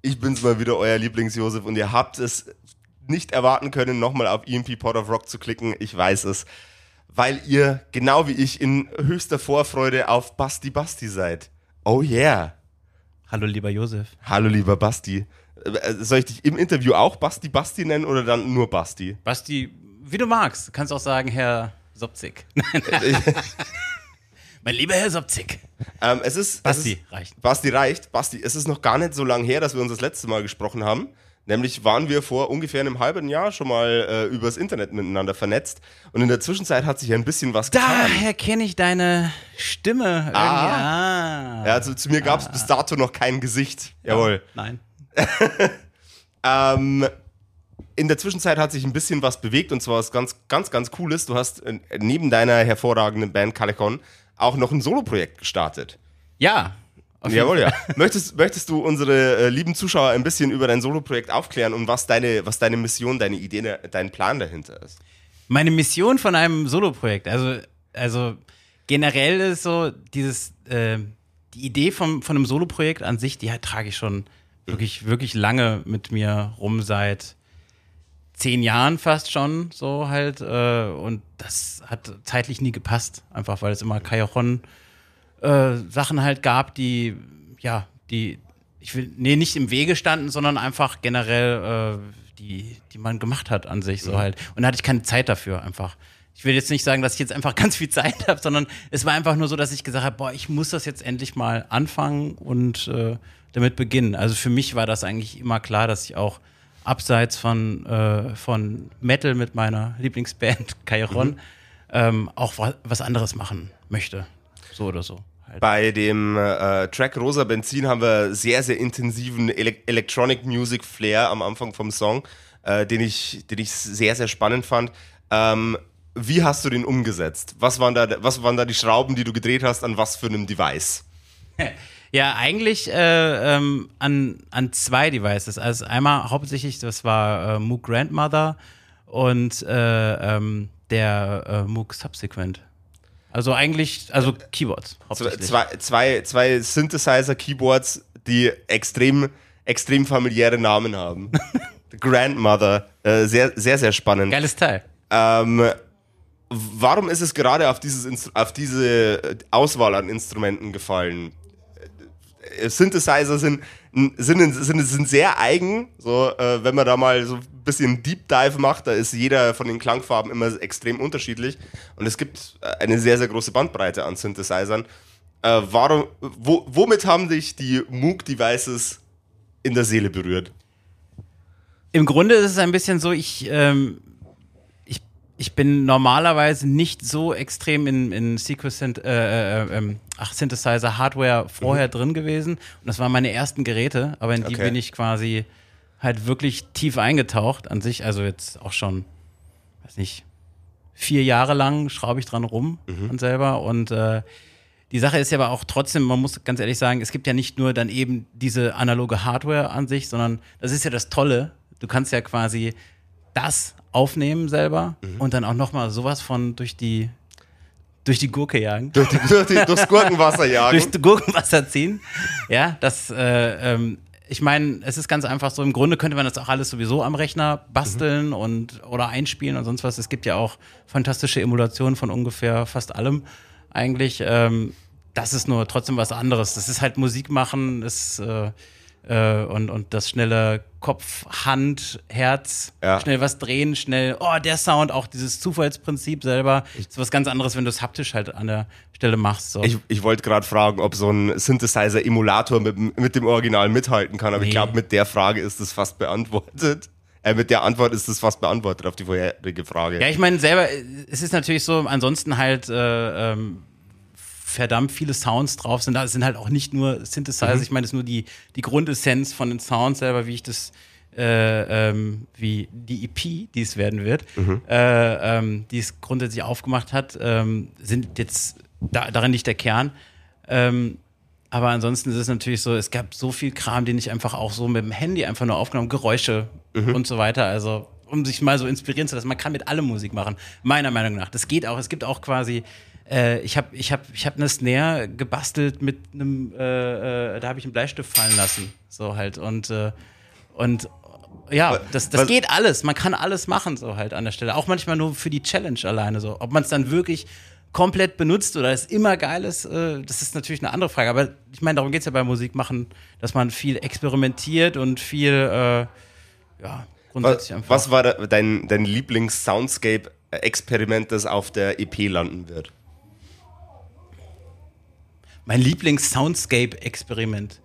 Ich bin's mal wieder, euer Lieblings-Josef, und ihr habt es nicht erwarten können, nochmal auf EMP Pod of Rock zu klicken. Ich weiß es. Weil ihr, genau wie ich, in höchster Vorfreude auf Basti Basti seid. Oh yeah. Hallo, lieber Josef. Hallo, lieber Basti. Äh, Soll ich dich im Interview auch Basti Basti nennen oder dann nur Basti? Basti, wie du magst. Du kannst auch sagen, Herr Sobzig. mein lieber Herr Sobzig. Ähm, es ist, Basti es ist, reicht. Basti reicht. Basti, es ist noch gar nicht so lange her, dass wir uns das letzte Mal gesprochen haben. Nämlich waren wir vor ungefähr einem halben Jahr schon mal äh, übers Internet miteinander vernetzt. Und in der Zwischenzeit hat sich ein bisschen was getan. Daher kenne ich deine Stimme. Irgendwie. Ah. Ja, also zu mir gab es bis dato noch kein Gesicht. Jawohl. Nein. Ähm, in der Zwischenzeit hat sich ein bisschen was bewegt und zwar was ganz, ganz, ganz Cooles. Du hast äh, neben deiner hervorragenden Band Calicon auch noch ein Soloprojekt gestartet. Ja. Jawohl, ja. möchtest, möchtest du unsere äh, lieben Zuschauer ein bisschen über dein Soloprojekt aufklären und was deine, was deine Mission, deine Idee, de- dein Plan dahinter ist? Meine Mission von einem Soloprojekt, also, also generell ist so dieses, äh, die Idee vom, von einem Soloprojekt an sich, die halt trage ich schon wirklich, wirklich lange mit mir rum seit zehn Jahren fast schon so halt äh, und das hat zeitlich nie gepasst, einfach weil es immer Cajon äh, Sachen halt gab, die ja, die ich will nee, nicht im Wege standen, sondern einfach generell äh, die die man gemacht hat an sich so halt und da hatte ich keine Zeit dafür einfach. Ich will jetzt nicht sagen, dass ich jetzt einfach ganz viel Zeit habe, sondern es war einfach nur so, dass ich gesagt habe, boah, ich muss das jetzt endlich mal anfangen und äh, damit beginnen. Also für mich war das eigentlich immer klar, dass ich auch abseits von, äh, von Metal mit meiner Lieblingsband Kairon ähm, auch wa was anderes machen möchte. So oder so. Halt. Bei dem äh, Track Rosa Benzin haben wir sehr, sehr intensiven Ele Electronic Music Flair am Anfang vom Song, äh, den, ich, den ich sehr, sehr spannend fand. Ähm, wie hast du den umgesetzt? Was waren, da, was waren da die Schrauben, die du gedreht hast, an was für einem Device? Ja, eigentlich äh, ähm, an, an zwei Devices. Also einmal hauptsächlich, das war äh, Moog Grandmother und äh, ähm, der äh, Moog Subsequent. Also eigentlich, also Keyboards Zwei, hauptsächlich. zwei, zwei, zwei Synthesizer-Keyboards, die extrem, extrem familiäre Namen haben. Grandmother, äh, sehr, sehr, sehr spannend. Geiles Teil. Ähm, warum ist es gerade auf, dieses, auf diese Auswahl an Instrumenten gefallen? Synthesizer sind, sind, sind, sind sehr eigen. So, äh, wenn man da mal so ein bisschen Deep Dive macht, da ist jeder von den Klangfarben immer extrem unterschiedlich. Und es gibt äh, eine sehr, sehr große Bandbreite an Synthesizern. Äh, warum, wo, womit haben dich die Moog-Devices in der Seele berührt? Im Grunde ist es ein bisschen so, ich, ähm, ich, bin normalerweise nicht so extrem in, in Sequence, äh, äh, ähm, ach, Synthesizer Hardware vorher drin gewesen. Und das waren meine ersten Geräte, aber in die Okay. bin ich quasi halt wirklich tief eingetaucht an sich. Also jetzt auch schon, weiß nicht, vier Jahre lang schraube ich dran rum und selber. Und äh, die Sache ist ja aber auch trotzdem, man muss ganz ehrlich sagen, es gibt ja nicht nur dann eben diese analoge Hardware an sich, sondern das ist ja das Tolle. Du kannst ja quasi das aufnehmen selber und dann auch nochmal sowas von durch die, durch die Gurke jagen. Durch die, durch die, durchs Gurkenwasser jagen? Durchs Gurkenwasser ziehen. Ja, das, äh, ähm, ich meine, es ist ganz einfach so, im Grunde könnte man das auch alles sowieso am Rechner basteln und oder einspielen und sonst was. Es gibt ja auch fantastische Emulationen von ungefähr fast allem eigentlich. Ähm, das ist nur trotzdem was anderes. Das ist halt Musik machen, ist äh, äh, und, und das schnelle Kopf, Hand, Herz, Ja. schnell was drehen, schnell, oh, der Sound, auch dieses Zufallsprinzip selber, ist was ganz anderes, wenn du es haptisch halt an der Stelle machst. So. Ich, ich wollte gerade fragen, ob so ein Synthesizer-Emulator mit, mit dem Original mithalten kann, aber ich Nee. glaube, mit der Frage ist es fast beantwortet. Äh, mit der Antwort ist es fast beantwortet auf die vorherige Frage. Ja, ich meine, selber, es ist natürlich so, ansonsten halt äh, ähm, verdammt viele Sounds drauf sind. Da sind halt auch nicht nur Synthesizer, ich meine, das ist nur die, die Grundessenz von den Sounds selber, wie ich das äh, ähm, wie die EP, die es werden wird, Mhm. äh, ähm, die es grundsätzlich aufgemacht hat, ähm, sind jetzt da, darin nicht der Kern. Ähm, aber ansonsten ist es natürlich so, es gab so viel Kram, den ich einfach auch so mit dem Handy einfach nur aufgenommen, Geräusche Mhm. und so weiter. Also um sich mal so inspirieren zu lassen. Man kann mit allem Musik machen, meiner Meinung nach. Das geht auch. Es gibt auch quasi, äh, ich habe ich hab, ich hab eine Snare gebastelt mit einem, äh, äh, da habe ich einen Bleistift fallen lassen. So halt. Und, äh, und ja, das, das was- geht alles. Man kann alles machen, so halt an der Stelle. Auch manchmal nur für die Challenge alleine so. Ob man es dann wirklich komplett benutzt oder es immer geil ist, äh, das ist natürlich eine andere Frage. Aber ich meine, darum geht es ja bei Musik machen, dass man viel experimentiert und viel, äh, ja, grundsätzlich Was, einfach. was war da, dein, dein Lieblings-Soundscape-Experiment, das auf der EP landen wird? Mein Lieblings-Soundscape-Experiment.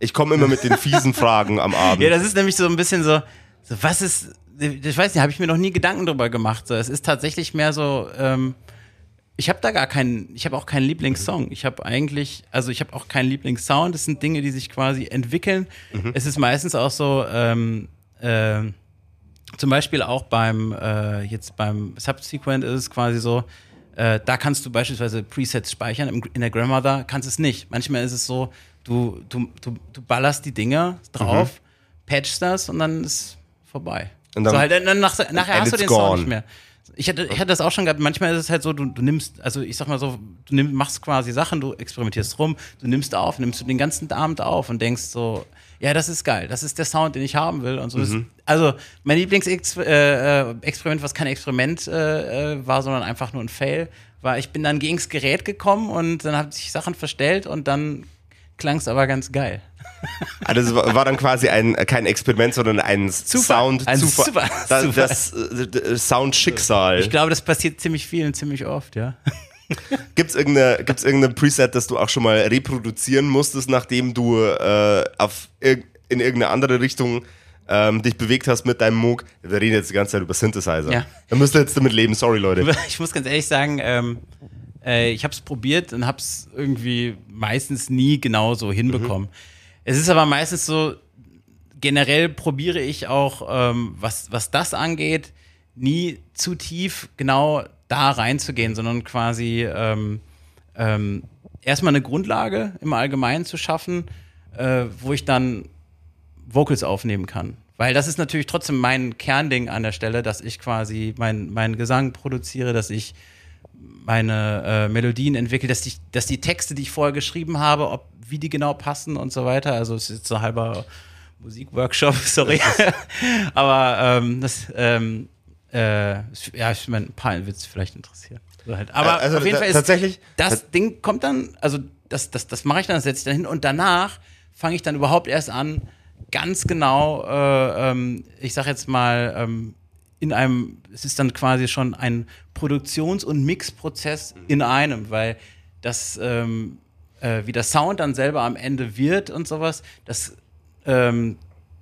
Ich komme immer mit den fiesen Fragen am Abend. Ja, das ist nämlich so ein bisschen so, so was ist, ich weiß nicht, habe ich mir noch nie Gedanken drüber gemacht. So, es ist tatsächlich mehr so, ähm, ich habe da gar keinen, ich habe auch keinen Lieblingssong. Ich habe eigentlich, also ich habe auch keinen Lieblingssound. Das sind Dinge, die sich quasi entwickeln. Es ist meistens auch so, ähm, ähm, zum Beispiel auch beim, äh, jetzt beim Subsequent ist es quasi so, äh, da kannst du beispielsweise Presets speichern, im, in der Grandmother kannst du es nicht. Manchmal ist es so, du, du, du, du ballerst die Dinger drauf, patchst das und dann ist vorbei. Und dann- so halt, dann nach, nachher hast du den Sound gone. nicht mehr. Ich hatte, ich hatte das auch schon gehabt. Manchmal ist es halt so, du, du nimmst, also ich sag mal so, du nimm, machst quasi Sachen, du experimentierst rum, du nimmst auf, nimmst du den ganzen Abend auf und denkst so, ja, das ist geil, das ist der Sound, den ich haben will und so. Ist, also mein Lieblingsexperiment, äh, äh, was kein Experiment äh, äh, war, sondern einfach nur ein Fail, war, ich bin dann gegens Gerät gekommen und dann habe ich Sachen verstellt und dann klang es aber ganz geil. Also das war war dann quasi ein, kein Experiment, sondern ein Sound Ein Zufall. Super- das, Zufall. das, äh, Sound Schicksal. Ich glaube, das passiert ziemlich viel und ziemlich oft, ja. Gibt's irgendeine, gibt's irgendein Preset, das du auch schon mal reproduzieren musstest, nachdem du äh, auf in irgendeine andere Richtung ähm, dich bewegt hast mit deinem Moog? Wir reden jetzt die ganze Zeit über Synthesizer. Ja. Da müsst ihr jetzt damit leben, sorry Leute. Ich muss ganz ehrlich sagen, ähm, äh, ich habe es probiert und habe es irgendwie meistens nie genau so hinbekommen. Es ist aber meistens so, generell probiere ich auch, ähm, was, was das angeht, nie zu tief genau da reinzugehen, sondern quasi ähm, ähm, erstmal eine Grundlage im Allgemeinen zu schaffen, äh, wo ich dann Vocals aufnehmen kann. Weil das ist natürlich trotzdem mein Kernding an der Stelle, dass ich quasi meinen mein Gesang produziere, dass ich meine äh, Melodien entwickle, dass, ich, dass die Texte, die ich vorher geschrieben habe, ob, wie die genau passen und so weiter. Also es ist jetzt so ein halber Musikworkshop, sorry. Aber ähm, das, ähm, äh, ja, ich meine, ein paar wird es vielleicht interessieren. So halt. Aber Also auf jeden Fall ist tatsächlich- das Ding kommt dann, also das, das, das mache ich dann, das setze ich dann hin und danach fange ich dann überhaupt erst an, ganz genau, äh, ähm, ich sag jetzt mal, ähm, in einem, es ist dann quasi schon ein Produktions- und Mixprozess in einem, weil das, ähm, äh, wie der Sound dann selber am Ende wird und sowas, das, ähm,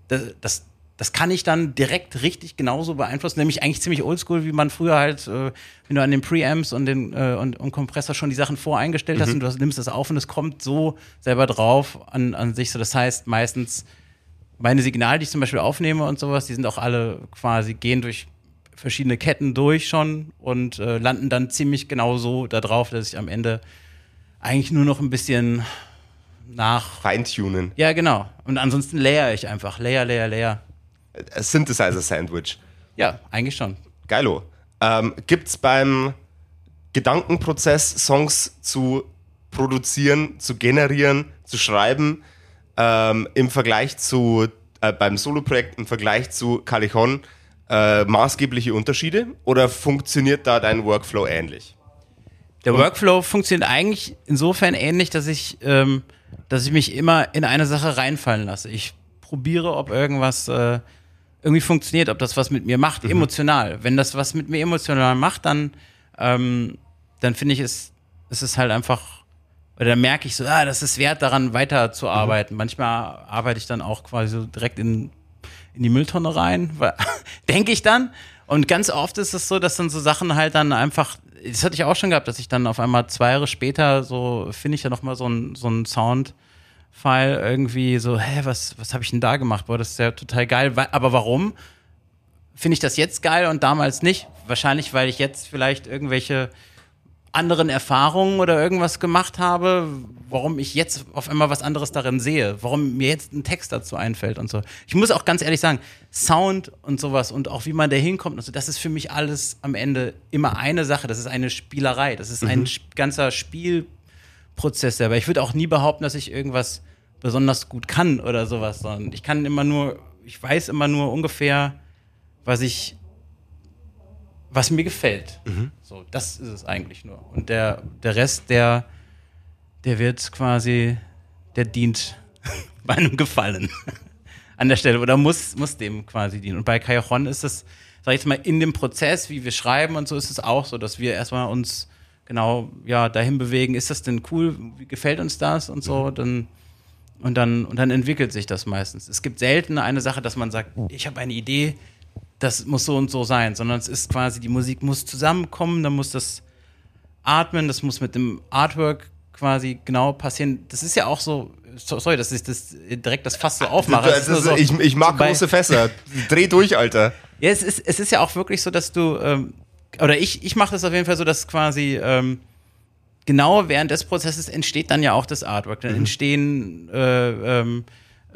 das, das, das kann ich dann direkt richtig genauso beeinflussen, nämlich eigentlich ziemlich oldschool, wie man früher halt, äh, wenn du an den Preamps und den äh, und, und Kompressor schon die Sachen voreingestellt hast und du nimmst das auf und es kommt so selber drauf an, an sich so. Das heißt, meistens meine Signale, die ich zum Beispiel aufnehme und sowas, die sind auch alle quasi, gehen durch verschiedene Ketten durch schon und äh, landen dann ziemlich genau so da drauf, dass ich am Ende eigentlich nur noch ein bisschen nach. Feintunen. Ja, genau. Und ansonsten layer ich einfach. Layer, layer, layer. Äh, Synthesizer-Sandwich. Ja, eigentlich schon. Geilo. Ähm, gibt's beim Gedankenprozess, Songs zu produzieren, zu generieren, zu schreiben, ähm, im Vergleich zu, äh, beim Soloprojekt, im Vergleich zu Callejon, äh, maßgebliche Unterschiede? Oder funktioniert da dein Workflow ähnlich? Der Workflow funktioniert eigentlich insofern ähnlich, dass ich, ähm, dass ich mich immer in eine Sache reinfallen lasse. Ich probiere, ob irgendwas äh, irgendwie funktioniert, ob das was mit mir macht, emotional. Wenn das was mit mir emotional macht, dann, ähm, dann finde ich es, es ist halt einfach, oder dann merke ich so, ah, das ist wert, daran weiterzuarbeiten. Manchmal arbeite ich dann auch quasi so direkt in, in die Mülltonne rein, denke ich dann. Und ganz oft ist es so, dass dann so Sachen halt dann einfach, das hatte ich auch schon gehabt, dass ich dann auf einmal zwei Jahre später so, finde ich ja nochmal so einen so einen Sound File irgendwie so, hä, was, was habe ich denn da gemacht? Boah, das ist ja total geil. Aber warum finde ich das jetzt geil und damals nicht? Wahrscheinlich, weil ich jetzt vielleicht irgendwelche anderen Erfahrungen oder irgendwas gemacht habe, warum ich jetzt auf einmal was anderes darin sehe, warum mir jetzt ein Text dazu einfällt und so. Ich muss auch ganz ehrlich sagen, Sound und sowas und auch wie man da hinkommt und so, das ist für mich alles am Ende immer eine Sache. Das ist eine Spielerei. Das ist mhm. ein ganzer Spielprozess. Aber ich würde auch nie behaupten, dass ich irgendwas besonders gut kann oder sowas, sondern ich kann immer nur, ich weiß immer nur ungefähr, was ich was mir gefällt. Mhm. So, das ist es eigentlich nur. Und der, der Rest, der, der wird quasi, der dient meinem Gefallen an der Stelle oder muss, muss dem quasi dienen. Und bei Cajon ist es, sag ich jetzt mal, in dem Prozess, wie wir schreiben und so, ist es auch so, dass wir erstmal uns genau ja dahin bewegen, ist das denn cool, wie gefällt uns das und so, mhm. dann und dann und dann entwickelt sich das meistens. Es gibt selten eine Sache, dass man sagt, ich habe eine Idee, das muss so und so sein, sondern es ist quasi, die Musik muss zusammenkommen, dann muss das atmen, das muss mit dem Artwork quasi genau passieren. Das ist ja auch so, sorry, dass ich das direkt das Fass so aufmache. Das ist, so, ich, ich, mag so große Fässer. Dreh durch, Alter. Ja, es ist, es ist ja auch wirklich so, dass du, ähm, oder ich, ich mache das auf jeden Fall so, dass quasi ähm, genau während des Prozesses entsteht dann ja auch das Artwork. Dann mhm. entstehen äh, ähm,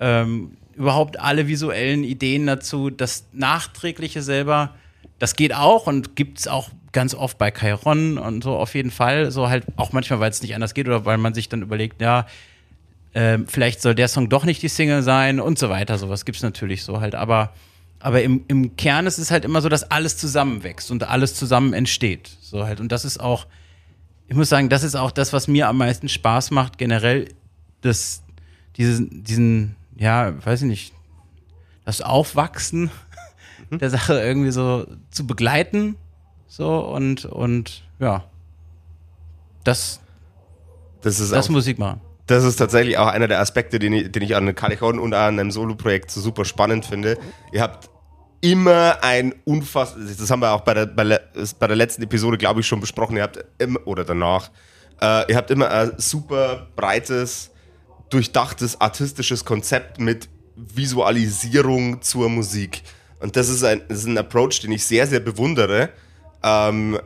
ähm überhaupt alle visuellen Ideen dazu. Das Nachträgliche selber, das geht auch und gibt es auch ganz oft bei Chiron und so auf jeden Fall. So halt auch manchmal, weil es nicht anders geht oder weil man sich dann überlegt, ja, äh, vielleicht soll der Song doch nicht die Single sein und so weiter. Sowas gibt es natürlich so halt. Aber, aber im, im Kern ist es halt immer so, dass alles zusammenwächst und alles zusammen entsteht. So halt. Und das ist auch, ich muss sagen, das ist auch das, was mir am meisten Spaß macht, generell, das, diesen, diesen ja, weiß ich nicht, das Aufwachsen mhm. der Sache irgendwie so zu begleiten. So und, und ja, das, das, ist das auch, Musik machen. Das ist tatsächlich auch einer der Aspekte, den ich, den ich an Callichon und an einem Solo-Projekt so super spannend finde. Ihr habt immer ein unfassbar, das haben wir auch bei der, bei, bei der letzten Episode, glaube ich, schon besprochen, ihr habt immer, oder danach, äh, ihr habt immer ein super breites, durchdachtes artistisches Konzept mit Visualisierung zur Musik. Und das ist ein, das ist ein Approach, den ich sehr, sehr bewundere. Ähm,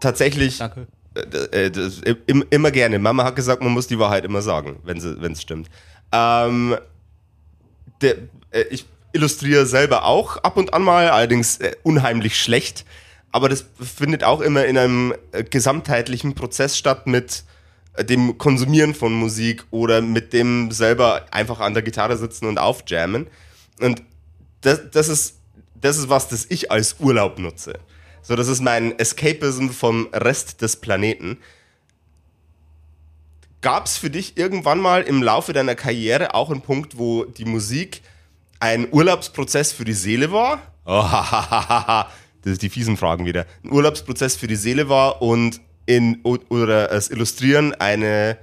tatsächlich. Danke. Äh, äh, immer gerne. Mama hat gesagt, man muss die Wahrheit immer sagen, wenn es stimmt. Ähm, der, äh, ich illustriere selber auch ab und an mal, allerdings äh, unheimlich schlecht. Aber das findet auch immer in einem äh, gesamtheitlichen Prozess statt mit dem Konsumieren von Musik oder mit dem selber einfach an der Gitarre sitzen und aufjammen. Und das, das, ist, das ist was, das ich als Urlaub nutze. So, das ist mein Escapism vom Rest des Planeten. Gab es für dich irgendwann mal im Laufe deiner Karriere auch einen Punkt, wo die Musik ein Urlaubsprozess für die Seele war? Oh, das ist die fiesen Fragen wieder. Ein Urlaubsprozess für die Seele war und in, oder das Illustrieren eine,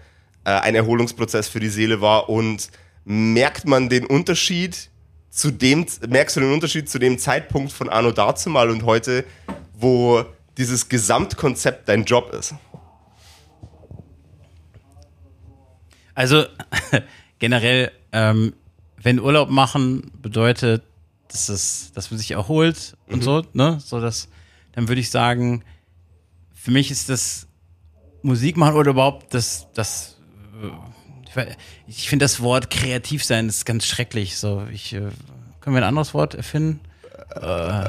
äh, ein Erholungsprozess für die Seele war und merkt man den Unterschied zu dem, merkst du den Unterschied zu dem Zeitpunkt von Anno dazumal und heute, wo dieses Gesamtkonzept dein Job ist? Also generell, ähm, wenn Urlaub machen bedeutet, dass, es, dass man sich erholt und mhm. so, ne, so dass, dann würde ich sagen, für mich ist das Musik machen oder überhaupt das, das äh, ich finde das Wort kreativ sein ist ganz schrecklich. So, ich, äh, können wir ein anderes Wort erfinden? Äh,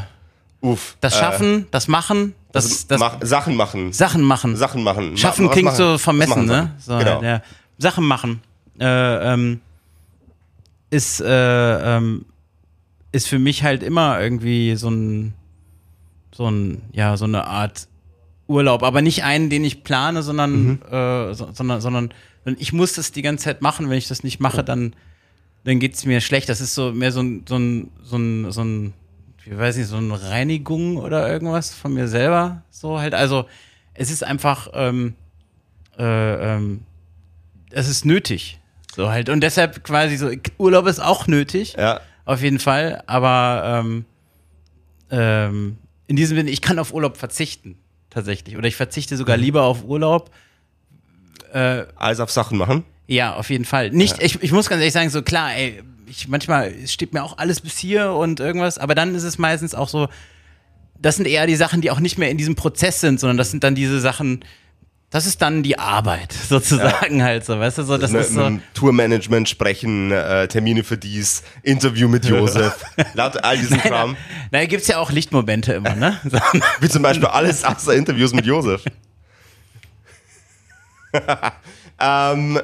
Uff. Das Schaffen, äh, das Machen, das, also das mach, Sachen machen. Sachen machen. Sachen machen. Schaffen Ma klingt machen. so vermessen, ne? So, genau. ja. Sachen machen. Äh, ähm, ist, äh, ähm, ist für mich halt immer irgendwie so ein, so ein, ja, so eine Art Urlaub, aber nicht einen, den ich plane, sondern, mhm. äh, so, sondern, sondern ich muss das die ganze Zeit machen. Wenn ich das nicht mache, dann, dann geht es mir schlecht. Das ist so mehr so ein, so ein, so ein, so ein, ich weiß nicht, so eine Reinigung oder irgendwas von mir selber. So halt. Also es ist einfach, ähm, äh, ähm, es ist nötig. So halt. Und deshalb quasi so, Urlaub ist auch nötig. Ja. Auf jeden Fall. Aber ähm, ähm, in diesem Sinne, ich kann auf Urlaub verzichten tatsächlich. Oder ich verzichte sogar mhm. lieber auf Urlaub. Äh, Als auf Sachen machen? Ja, auf jeden Fall. Nicht, ich, ich muss ganz ehrlich sagen, so klar, ey, ich manchmal steht mir auch alles bis hier und irgendwas, aber dann ist es meistens auch so, das sind eher die Sachen, die auch nicht mehr in diesem Prozess sind, sondern das sind dann diese Sachen, das ist dann die Arbeit sozusagen halt so, weißt du, so das mit, ist so. Tourmanagement sprechen, äh, Termine für dies, Interview mit Josef, laut all diesen Kram. Na, da gibt's ja auch Lichtmomente immer, ne? Wie zum Beispiel alles außer Interviews mit Josef. ähm,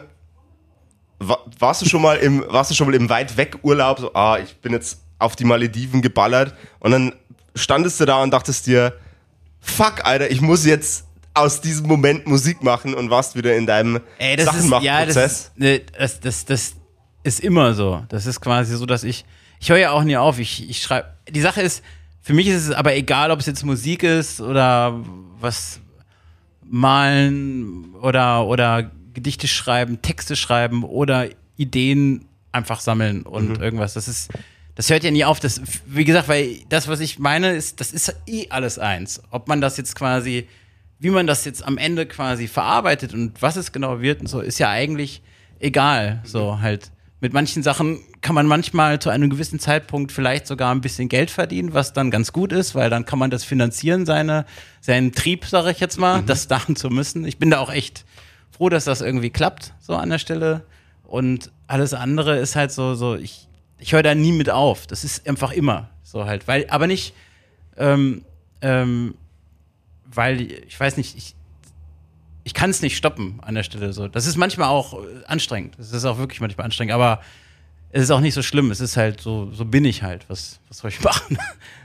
wa- warst du schon mal im, warst du schon mal im weit weg Urlaub? So, ah, ich bin jetzt auf die Malediven geballert und dann standest du da und dachtest dir, fuck, Alter, ich muss jetzt aus diesem Moment Musik machen und warst wieder in deinem Ey, das ist, ja, das, Sachenmachprozess. ist, ne, das, das, das ist immer so. Das ist quasi so, dass ich, ich höre ja auch nie auf. Ich, ich schreibe, die Sache ist, für mich ist es aber egal, ob es jetzt Musik ist oder was malen oder, oder Gedichte schreiben, Texte schreiben oder Ideen einfach sammeln und irgendwas. Das ist, das hört ja nie auf. Das, wie gesagt, weil das, was ich meine, ist, das ist eh alles eins. Ob man das jetzt quasi, wie man das jetzt am Ende quasi verarbeitet und was es genau wird und so, ist ja eigentlich egal. So halt. Mit manchen Sachen kann man manchmal zu einem gewissen Zeitpunkt vielleicht sogar ein bisschen Geld verdienen, was dann ganz gut ist, weil dann kann man das finanzieren, seine, seinen Trieb, sage ich jetzt mal, das machen zu müssen. Ich bin da auch echt froh, dass das irgendwie klappt, so an der Stelle. Und alles andere ist halt so, so, ich, ich höre da nie mit auf. Das ist einfach immer so halt, weil, aber nicht, ähm, ähm, weil, ich weiß nicht, ich, ich kann es nicht stoppen an der Stelle so. Das ist manchmal auch äh, anstrengend. Das ist auch wirklich manchmal anstrengend, aber es ist auch nicht so schlimm. Es ist halt so, so bin ich halt. Was, was soll ich machen?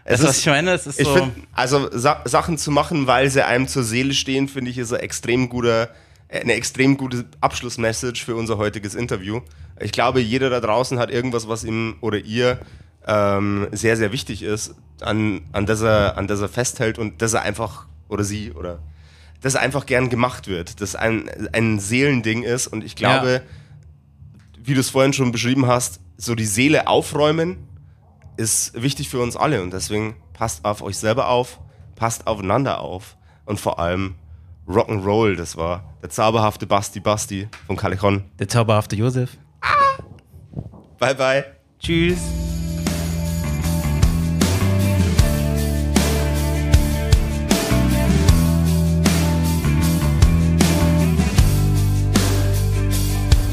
Es Weißt du, was ist- ich meine? Es ist so. finde, also Sa Sachen zu machen, weil sie einem zur Seele stehen, finde ich, ist ein extrem guter, äh, eine extrem gute Abschlussmessage für unser heutiges Interview. Ich glaube, jeder da draußen hat irgendwas, was ihm oder ihr ähm, sehr, sehr wichtig ist, an, an, das er, an das er festhält und dass er einfach, oder sie, oder dass er einfach gern gemacht wird, dass ein, ein Seelending ist und ich glaube, Ja. wie du es vorhin schon beschrieben hast, so die Seele aufräumen ist wichtig für uns alle und deswegen passt auf euch selber auf, passt aufeinander auf und vor allem Rock'n'Roll, das war der zauberhafte Basti Basti von Callejon. Der zauberhafte Josef. Bye bye. Tschüss.